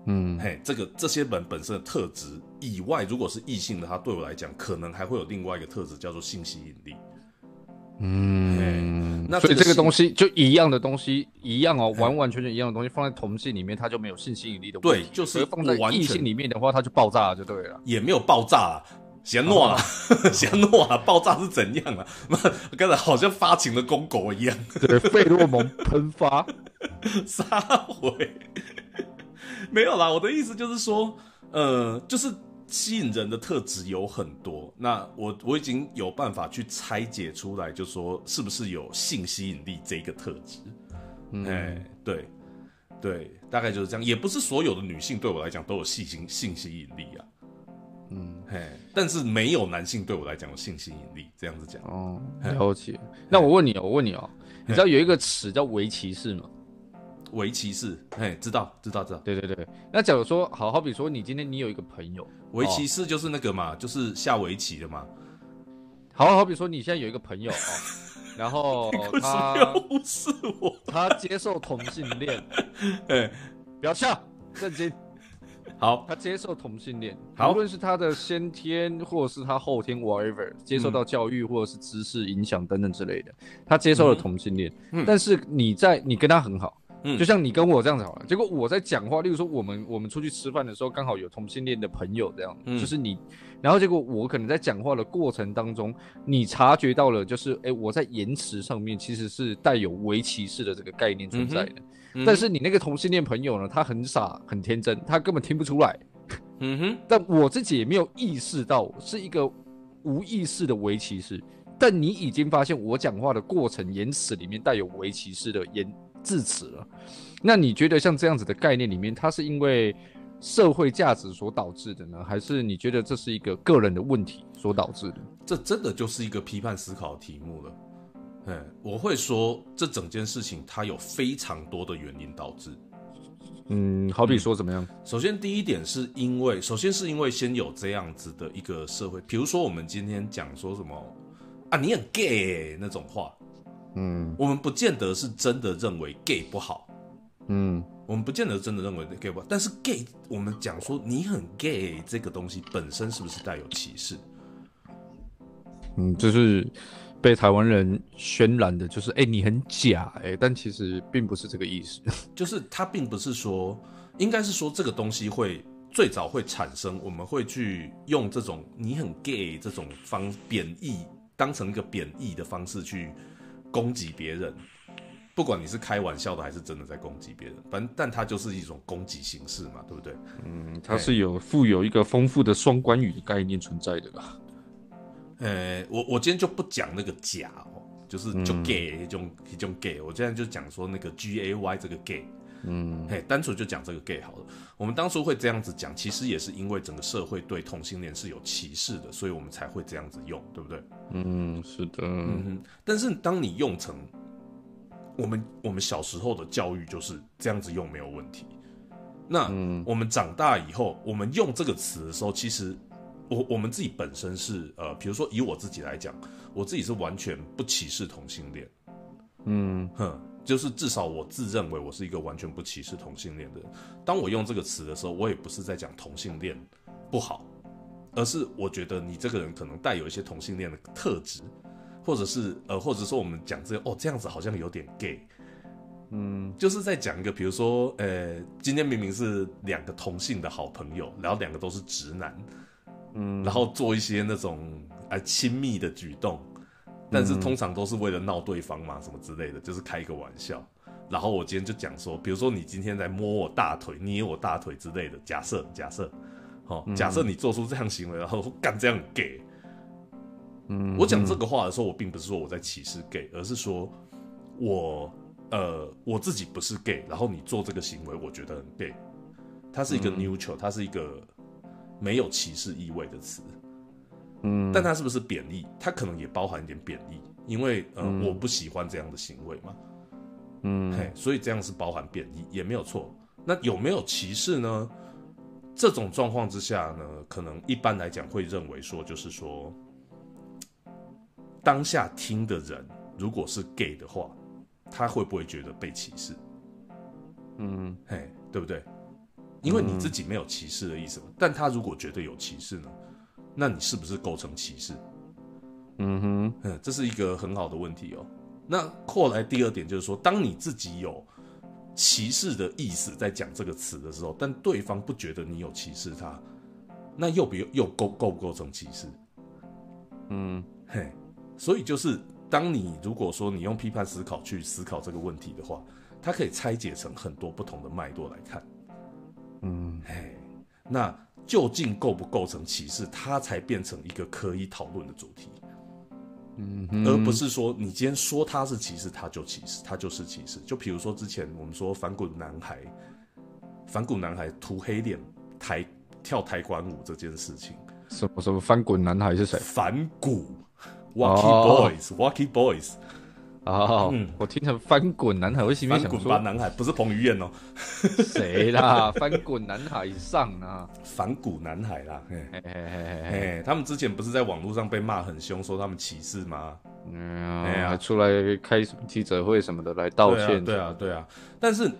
嗯，嘿，这个这些本本身的特质以外，如果是异性的，他对我来讲，可能还会有另外一个特质，叫做性吸引力。嗯，那所以这个东西就一样的东西一样哦，完完全全一样的东西放在同性里面，它就没有性吸引力的问题。对，就是放在异性里面的话，它就爆炸了，就对了。也没有爆炸啊，嫌诺啊，(laughs) 嫌诺啊，爆炸是怎样啊？(laughs) 刚才好像发情的公狗一样，对，费洛蒙喷发，(laughs) 撒回，没有啦。我的意思就是说，呃，就是。吸引人的特质有很多，那我我已经有办法去拆解出来，就说是不是有性吸引力这个特质？哎，对，对，大概就是这样。也不是所有的女性对我来讲都有性性性吸引力啊。嗯，嘿，但是没有男性对我来讲有性吸引力，这样子讲。哦，了解。那我问你哦，我问你哦，你知道有一个词叫围棋士吗？围棋士，嘿，知道，知道，知道。对对对。那假如说，好好比说，你今天你有一个朋友，围棋士就是那个嘛，就是下围棋的嘛。好好比说，你现在有一个朋友哦，(laughs) 然后他不是我，他接受同性恋，(laughs) 哎，不要笑，震惊。好，他接受同性恋，无论是他的先天或者是他后天，whatever，接受到教育或者是知识影响等等之类的，他接受了同性恋。嗯，但是你在你跟他很好，嗯，就像你跟我这样子好了。结果我在讲话，例如说我们我们出去吃饭的时候，刚好有同性恋的朋友这样，就是你，然后结果我可能在讲话的过程当中，你察觉到了，就是哎，我在言辞上面其实是带有围歧视的这个概念存在的。但是你那个同性恋朋友呢？他很傻，很天真，他根本听不出来。嗯哼。但我自己也没有意识到是一个无意识的围棋式。但你已经发现我讲话的过程言辞里面带有围棋式的言字词了。那你觉得像这样子的概念里面，它是因为社会价值所导致的呢，还是你觉得这是一个个人的问题所导致的？这真的就是一个批判思考题目了。嗯，我会说这整件事情它有非常多的原因导致。嗯，好比说怎么样？首先第一点是因为，首先是因为先有这样子的一个社会，比如说我们今天讲说什么啊，你很 gay 那种话，嗯，我们不见得是真的认为 gay 不好，嗯，我们不见得真的认为 gay 不好，但是 gay 我们讲说你很 gay 这个东西本身是不是带有歧视？嗯，就是。被台湾人渲染的就是，哎，你很假，哎，但其实并不是这个意思。(laughs) 就是他并不是说，应该是说这个东西会最早会产生，我们会去用这种你很 gay 这种方贬义，当成一个贬义的方式去攻击别人，不管你是开玩笑的还是真的在攻击别人，反正但它就是一种攻击形式嘛，对不对？嗯，它是有富有一个丰富的双关语的概念存在的吧。呃，我我今天就不讲那个假哦，就是就 gay 一种一种 gay，我现在就讲说那个 G A Y 这个 gay，嗯，嘿，单纯就讲这个 gay 好了。我们当初会这样子讲，其实也是因为整个社会对同性恋是有歧视的，所以我们才会这样子用，对不对？嗯，是的。嗯哼，但是当你用成我们我们小时候的教育就是这样子用没有问题，那我们长大以后，我们用这个词的时候，其实。我我们自己本身是呃，比如说以我自己来讲，我自己是完全不歧视同性恋，嗯哼，就是至少我自认为我是一个完全不歧视同性恋的人。当我用这个词的时候，我也不是在讲同性恋不好，而是我觉得你这个人可能带有一些同性恋的特质，或者是呃，或者说我们讲这哦这样子好像有点 gay，嗯，就是在讲一个，比如说呃，今天明明是两个同性的好朋友，然后两个都是直男。嗯，然后做一些那种啊亲密的举动，但是通常都是为了闹对方嘛，什么之类的，就是开一个玩笑。然后我今天就讲说，比如说你今天在摸我大腿、捏我大腿之类的，假设假设，好，假设你做出这样行为，然后干这样 gay，嗯，我讲这个话的时候，我并不是说我在歧视 gay，而是说我呃我自己不是 gay，然后你做这个行为，我觉得很 gay，它是一个 neutral，它是一个。没有歧视意味的词，嗯，但它是不是贬义？它可能也包含一点贬义，因为呃，我不喜欢这样的行为嘛，嗯，嘿，所以这样是包含贬义，也没有错。那有没有歧视呢？这种状况之下呢，可能一般来讲会认为说，就是说，当下听的人如果是 gay 的话，他会不会觉得被歧视？嗯，嘿，对不对？因为你自己没有歧视的意思嘛，但他如果觉得有歧视呢，那你是不是构成歧视？嗯哼，嗯，这是一个很好的问题哦。那后来第二点就是说，当你自己有歧视的意思在讲这个词的时候，但对方不觉得你有歧视他，那又不又构构不构成歧视？嗯，嘿，所以就是当你如果说你用批判思考去思考这个问题的话，它可以拆解成很多不同的脉络来看。嗯，嘿，那究竟构不构成歧视，它才变成一个可以讨论的主题。嗯，而不是说你今天说他是歧视，他就歧视，他就是歧视。就比如说之前我们说反骨男孩，反骨男孩涂黑脸抬跳抬棺舞这件事情，什么什么翻滚男孩是谁？反骨，Wacky Boys，Wacky Boys。哦，嗯我听成翻滚男孩，我心里面想翻滚男孩不是彭于晏哦，(laughs) 谁啦？翻滚男孩上啊！反骨男孩啦。嘿嘿嘿嘿他们之前不是在网络上被骂很凶，说他们歧视吗？嗯，哎呀还出来开什么记者会什么的来道歉，对啊，对啊，对啊。但是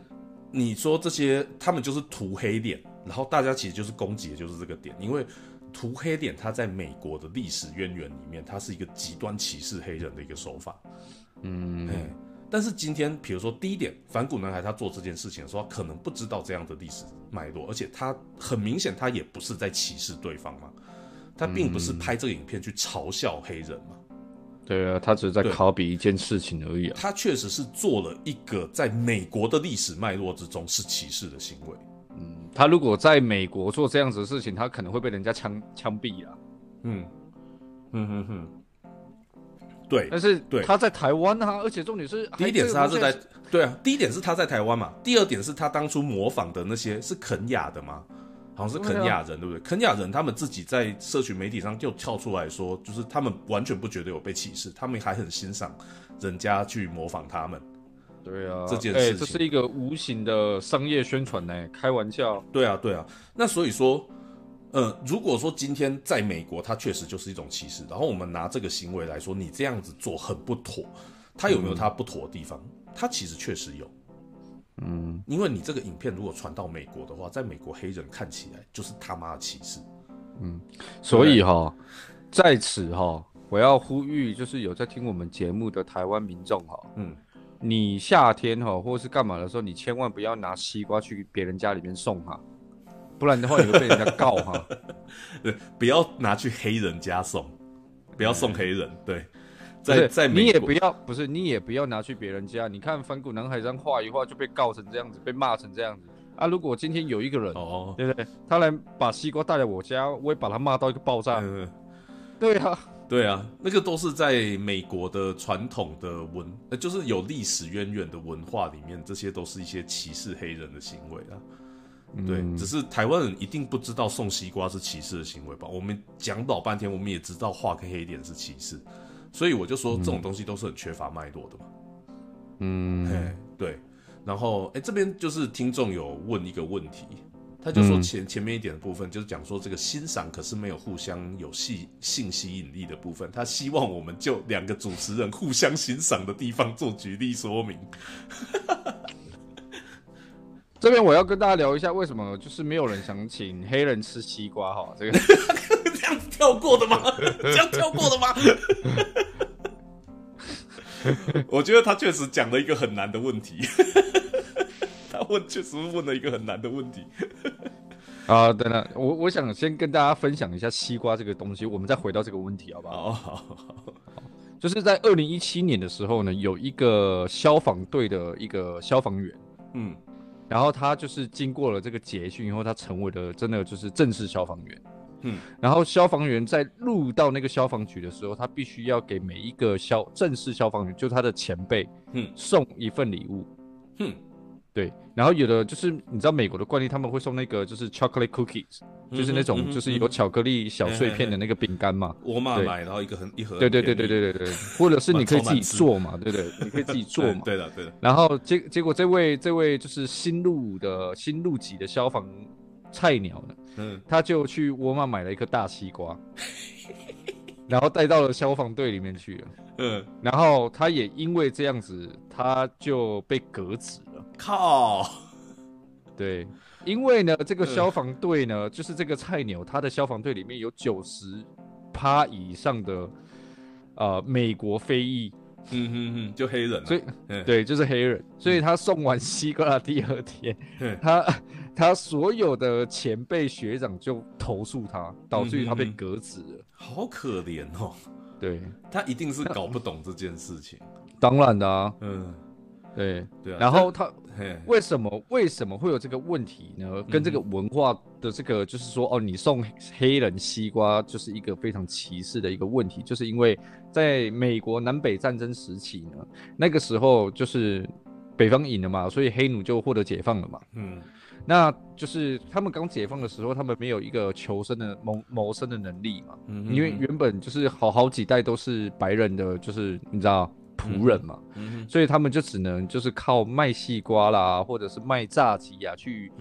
你说这些，他们就是涂黑脸，然后大家其实就是攻击的就是这个点，因为涂黑脸，它在美国的历史渊源里面，它是一个极端歧视黑人的一个手法。嗯哎，但是今天，比如说第一点，反骨男孩他做这件事情的时候，他可能不知道这样的历史脉络，而且他很明显，他也不是在歧视对方嘛，他并不是拍这个影片去嘲笑黑人嘛，对啊，他只是在对 copy 一件事情而已啊。他确实是做了一个在美国的历史脉络之中是歧视的行为。嗯他如果在美国做这样子的事情，他可能会被人家枪枪毙啊。嗯，嗯哼哼，对，但是对他在台湾啊，而且重点是第一点是他是在对啊，第一点是他在台湾嘛，第二点是他当初模仿的那些是肯雅的嘛，好像是肯雅人对不对？肯雅人他们自己在社群媒体上就跳出来说，就是他们完全不觉得有被歧视，他们还很欣赏人家去模仿他们。对啊，这件哎事情这是一个无形的商业宣传呢，开玩笑。对啊，对啊。那所以说，呃，如果说今天在美国，它确实就是一种歧视，然后我们拿这个行为来说，你这样子做很不妥，它有没有它不妥的地方？它其实确实有。嗯，因为你这个影片如果传到美国的话，在美国黑人看起来就是他妈的歧视。嗯所以哈，在此哈，我要呼吁，就是有在听我们节目的台湾民众哈，嗯，你夏天哈或是干嘛的时候，你千万不要拿西瓜去别人家里面送哈，不然的话你会被人家告哈。(laughs) 对，不要拿去黑人家送，不要送黑人。对，在在你也不要，不是你也不要拿去别人家。你看反骨男孩这样画一画就被告成这样子，被骂成这样子啊！如果今天有一个人，哦，对不对？他来把西瓜带来我家，我也把他骂到一个爆炸。嗯。对啊，对啊，那个都是在美国的传统的文，呃，就是有历史渊源的文化里面，这些都是一些歧视黑人的行为啊。对，嗯只是台湾人一定不知道送西瓜是歧视的行为吧？我们讲老半天，我们也知道画个黑点是歧视，所以我就说这种东西都是很缺乏脉络的嘛。嗯，哎、对，然后哎、这边就是听众有问一个问题，他就说嗯前、前面一点的部分就是讲说这个欣赏可是没有互相有吸性吸引力的部分，他希望我们就两个主持人互相欣赏的地方做举例说明。这边我要跟大家聊一下，为什么就是没有人想请黑人吃西瓜哈？这个这样子跳过的吗？这样跳过的吗？(laughs) (laughs) 我觉得他确实讲了一个很难的问题，(laughs) 他问确实问了一个很难的问题。啊，等等，我我想先跟大家分享一下西瓜这个东西，我们再回到这个问题好不好？好好好，就是在二零一七年的时候呢，有一个消防队的一个消防员，嗯然后他就是经过了这个捷训以后，他成为了真的就是正式消防员。嗯然后消防员在入到那个消防局的时候，他必须要给每一个消正式消防员，就是他的前辈，嗯送一份礼物。哼，对，然后有的就是你知道美国的惯例，他们会送那个就是 chocolate cookies，、就是那种就是有巧克力小碎片的那个饼干嘛。对沃尔玛买，然后一个很一盒，对对对对对对对，或者是你可以自己做嘛，对不对？你可以自己做嗯嘛。对的对的，然后结结果这位这位就是新入的新入籍的消防菜鸟呢，嗯他就去沃尔玛买了一颗大西瓜，(laughs) 然后带到了消防队里面去了。嗯，然后他也因为这样子，他就被革职了。靠，对，因为呢，这个嗯。消防队呢，就是这个菜鸟，他的消防队里面有九十趴以上的呃美国非裔，嗯哼哼，就黑人啊，所以嗯。对，就是黑人，所以他送完西瓜的第二天，嗯。他他所有的前辈学长就投诉他，导致于他被革职了。好可怜哦，对，他一定是搞不懂这件事情，当然的啊，嗯，对。对啊，然后他嘿，为什么为什么会有这个问题呢？跟这个文化的这个就是说，哦，你送黑人西瓜就是一个非常歧视的一个问题，就是因为在美国南北战争时期呢，那个时候就是北方赢了嘛，所以黑奴就获得解放了嘛。嗯那就是他们刚解放的时候，他们没有一个求生的谋谋生的能力嘛，嗯因为原本就是好好几代都是白人的，就是你知道仆人嘛，嗯所以他们就只能就是靠卖西瓜啦，或者是卖炸鸡啊去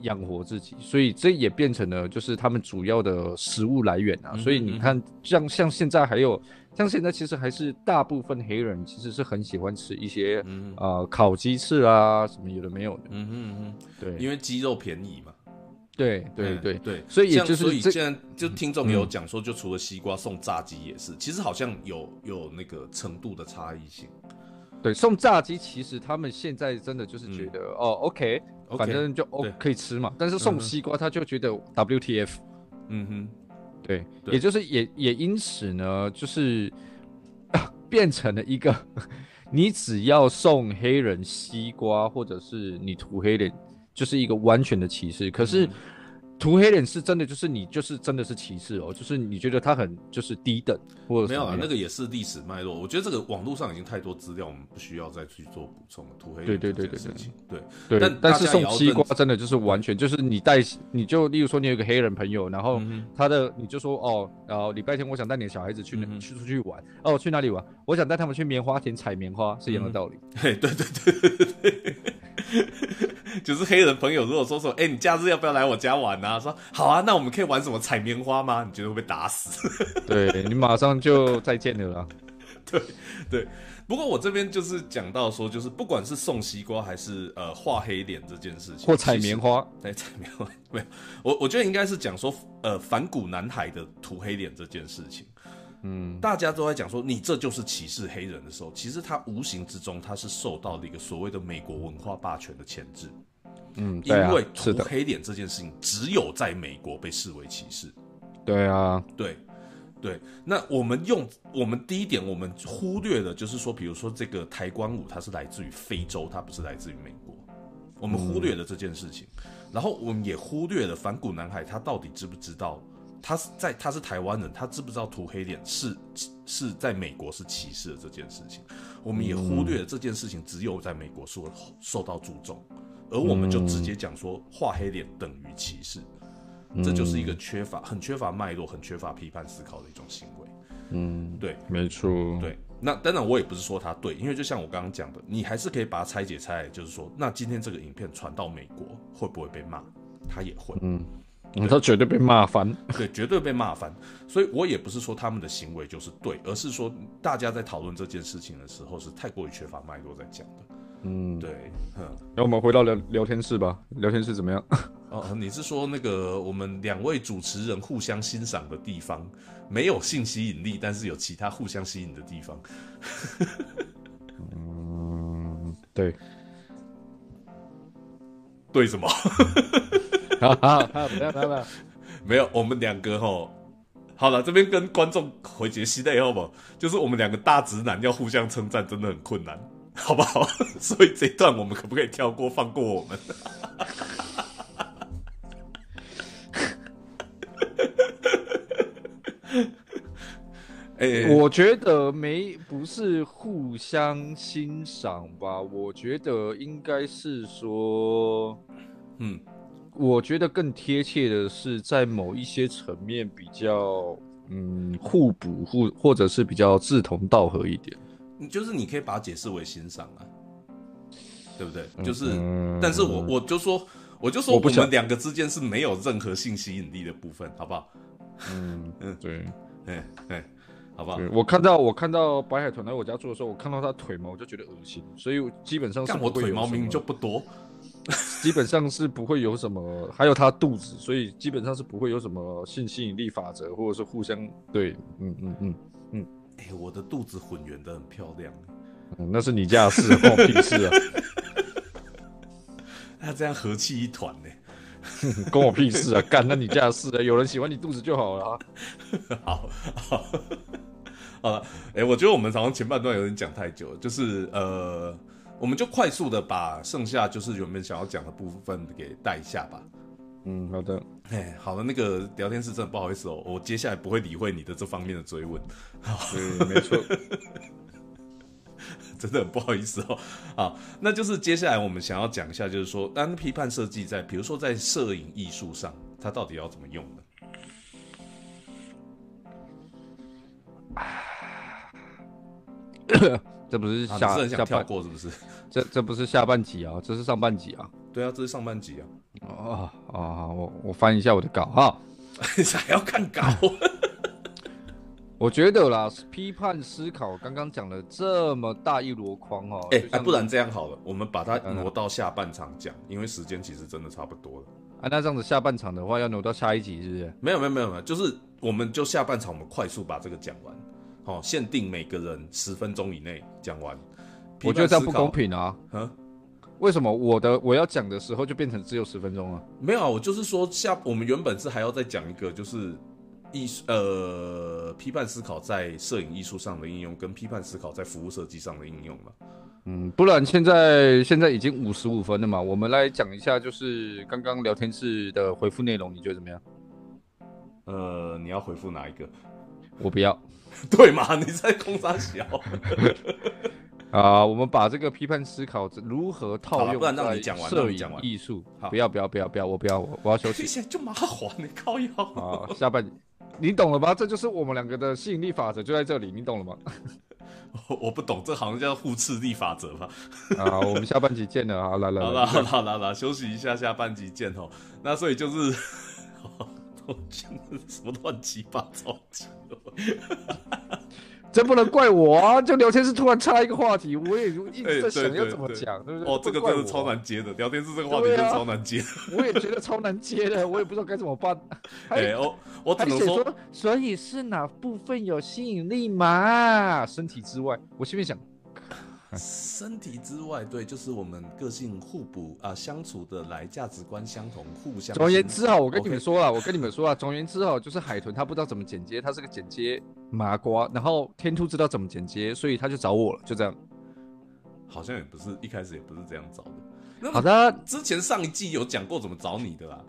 养活自己，所以这也变成了就是他们主要的食物来源啊。所以你看，像像现在还有像现在其实还是大部分黑人其实是很喜欢吃一些嗯。哼呃烤鸡翅啊什么有的没有的，嗯嗯嗯哼，对，因为鸡肉便宜嘛。对对对。嗯对，所以也像就是这所以现在就听众有讲说，就除了西瓜送炸鸡也是，其实好像有有那个程度的差异性。对送炸鸡，其实他们现在真的就是觉得、哦，OK，反正就哦可以吃嘛。但是送西瓜，他就觉得 WTF，、嗯哼，对，对。也就是也也因此呢，就是 (coughs) 变成了一个，(laughs) 你只要送黑人西瓜，或者是你涂黑脸，就是一个完全的歧视。可是嗯涂黑脸是真的，就是你就是真的是歧视哦，就是你觉得他很就是低等，或者没有啊，那个也是历史脉络。我觉得这个网络上已经太多资料，我们不需要再去做补充了。涂黑对对这对对对对对，但但是送西瓜真的就是完全就是你带，你就例如说你有一个黑人朋友，然后嗯他的你就说哦，然后礼拜天我想带你的小孩子去去出去玩，哦去哪里玩？我想带他们去棉花田采棉花，是一样的道理。嘿，(laughs) 对对对对对对，(laughs) 就是黑人朋友如果说说，哎、你假日要不要来我家玩啊？说好啊，那我们可以玩什么采棉花吗？你觉得会被打死？(laughs) 对你马上就再见了啦。不过我这边就是讲到说，就是不管是送西瓜还是呃画黑脸这件事情，或采棉花，对，采棉花没有，我我觉得应该是讲说，呃，反骨男孩的涂黑脸这件事情，嗯，大家都在讲说你这就是歧视黑人的时候，其实他无形之中他是受到了一个所谓的美国文化霸权的牵制，嗯，因为，涂黑脸这件事情只有在美国被视为歧视，对啊，对。对，那我们用我们第一点，我们忽略了，就是说，比如说这个抬棺舞，它是来自于非洲，它不是来自于美国，我们忽略了这件事情，然后我们也忽略了反骨男孩他到底知不知道，他是在他是台湾人，他知不知道涂黑脸是是在美国是歧视的这件事情，我们也忽略了这件事情只有在美国受受到注重，而我们就直接讲说画黑脸等于歧视。这就是一个缺乏、很缺乏脉络、很缺乏批判思考的一种行为。嗯，对没错，对，那当然我也不是说他对，因为就像我刚刚讲的，你还是可以把它拆解拆来，就是说，那今天这个影片传到美国会不会被骂？他也会，嗯，嗯他绝对被骂翻。对，绝对被骂翻。所以我也不是说他们的行为就是对，而是说大家在讨论这件事情的时候是太过于缺乏脉络在讲的。嗯，对，嗯，那我们回到聊聊天室吧，聊天室怎么样？(laughs) 哦，你是说那个我们两位主持人互相欣赏的地方没有性吸引力，但是有其他互相吸引的地方？(laughs) 嗯，对，对什么？哈哈哈，不要不要不要，没有，我们两个吼，好了，这边跟观众回解析的好不好？就是我们两个大直男要互相称赞，真的很困难，好不好？(laughs) 所以这一段我们可不可以跳过，放过我们？(laughs) 哎、我觉得没不是互相欣赏吧，我觉得应该是说，嗯，我觉得更贴切的是在某一些层面比较嗯互补或或者是比较志同道合一点。就是你可以把它解释为欣赏啊，对不对？就是，嗯但是我我就说，我就说我们两个之间是没有任何性吸引力的部分，好不好？(laughs) 嗯 (laughs) 嗯对哎哎，好不好？我看到我看到白海豚来我家住的时候，我看到它腿毛我就觉得恶心，所以基本上是我腿毛明明就不多，(laughs) 基本上是不会有什么，还有他肚子，所以基本上是不会有什么性吸引力法则，或者是互相对，嗯嗯嗯哎、我的肚子混圆的很漂亮，嗯，那是你家的事，关我屁事啊，(laughs) 他这样和气一团呢。关我屁事啊，干那你家的事啊，有人喜欢你肚子就好了啊。好，好，好了，哎、我觉得我们好像前半段有点讲太久了，就是呃，我们就快速的把剩下就是原本想要讲的部分给带一下吧。嗯，好的，哎，好了，那个聊天室真的不好意思哦，我接下来不会理会你的这方面的追问。对，没错，(laughs) 真的很不好意思哦。啊，那就是接下来我们想要讲一下，就是说，当批判设计在，比如说在摄影艺术上，它到底要怎么用呢？(coughs) 这不是啊，下、下半，跳过是不是？这这不是下半集啊，这是上半集啊。对啊，这是上半集啊，啊啊，好我我翻一下我的稿哈。(laughs) 还要看稿。(laughs) 我觉得啦，批判思考刚刚讲了这么大一箩筐哦，哎、就像啊不然这样好了，我们把它嗯挪到下半场讲，因为时间其实真的差不多了。啊，那这样子下半场的话要挪到下一集是不是？没有没有没有没有，就是我们就下半场我们快速把这个讲完，好、限定每个人十分钟以内讲完。我觉得这样不公平。平啊！嗯，为什么我的我要讲的时候就变成只有十分钟了？没有啊，我就是说下我们原本是还要再讲一个，就是艺术呃批判思考在摄影艺术上的应用，跟批判思考在服务设计上的应用嘛。嗯，不然现在现在已经五十五分了嘛，我们来讲一下就是刚刚聊天室的回复内容，你觉得怎么样？呃，你要回复哪一个？我不要 (laughs) 对嘛？你在空啥小？啊、我们把这个批判思考如何套用在摄影让你讲完艺术好，不要不要不要不要，我不要我我要休息 (laughs) 现在就麻烦你靠腰。(laughs) 啊！下半你懂了吧？这就是我们两个的吸引力法则就在这里，你懂了吗？我 (laughs) 我不懂，这好像叫互斥力法则吧？啊，我们下半集见了啊！来来来，好了好了好了好了，休息一下，下半集见哦。那所以就是，我真的什么乱七八糟的。这不能怪我啊！就聊天室突然插一个话题，我也一直在想要怎么讲，对不对？哦，这个真的超难接的，聊天室这个话题真的超难接的。我也觉得超难接的，我也不知道该怎么办。还哎，我我只能说，说，所以是哪部分有吸引力嘛？身体之外，我心里想，身体之外，对，就是我们个性互补啊，相处的来，价值观相同，互相。总而言之啊，我跟你们说了，我跟你们说啊，总而言之啊，就是海豚他不知道怎么剪接，他是个剪接麻瓜，然后天兔知道怎么剪接，所以他就找我了，就这样。好像也不是一开始也不是这样找的。好的，之前上一季有讲过怎么找你的啦。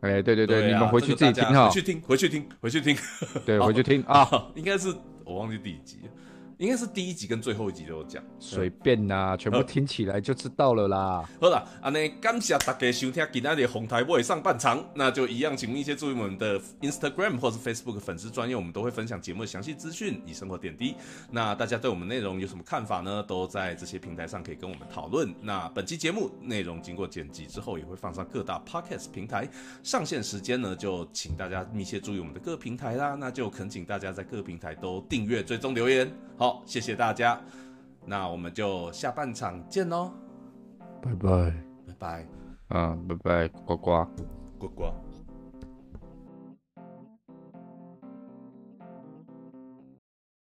哎，对对对，啊你们回去自己听哈回，去听，回去听，回去听。对，回去听啊，(laughs) 啊，应该是我忘记第几集了，应该是第一集跟最后一集都有讲。随便啦，全部听起来就知道了啦。好啦，安尼感谢大家收听今天的红台尾上半场，那就一样，请密切注意我们的 Instagram 或是 Facebook 粉丝专业，我们都会分享节目的详细资讯以生活点滴。那大家对我们内容有什么看法呢？都在这些平台上可以跟我们讨论。那本期节目内容经过剪辑之后，也会放上各大 Podcast 平台，上线时间呢就请大家密切注意我们的各平台啦。那就恳请大家在各平台都订阅、追踪、留言。好，谢谢大家。那我们就下半场见喽，拜拜，拜拜。啊，拜拜，呱呱。呱呱。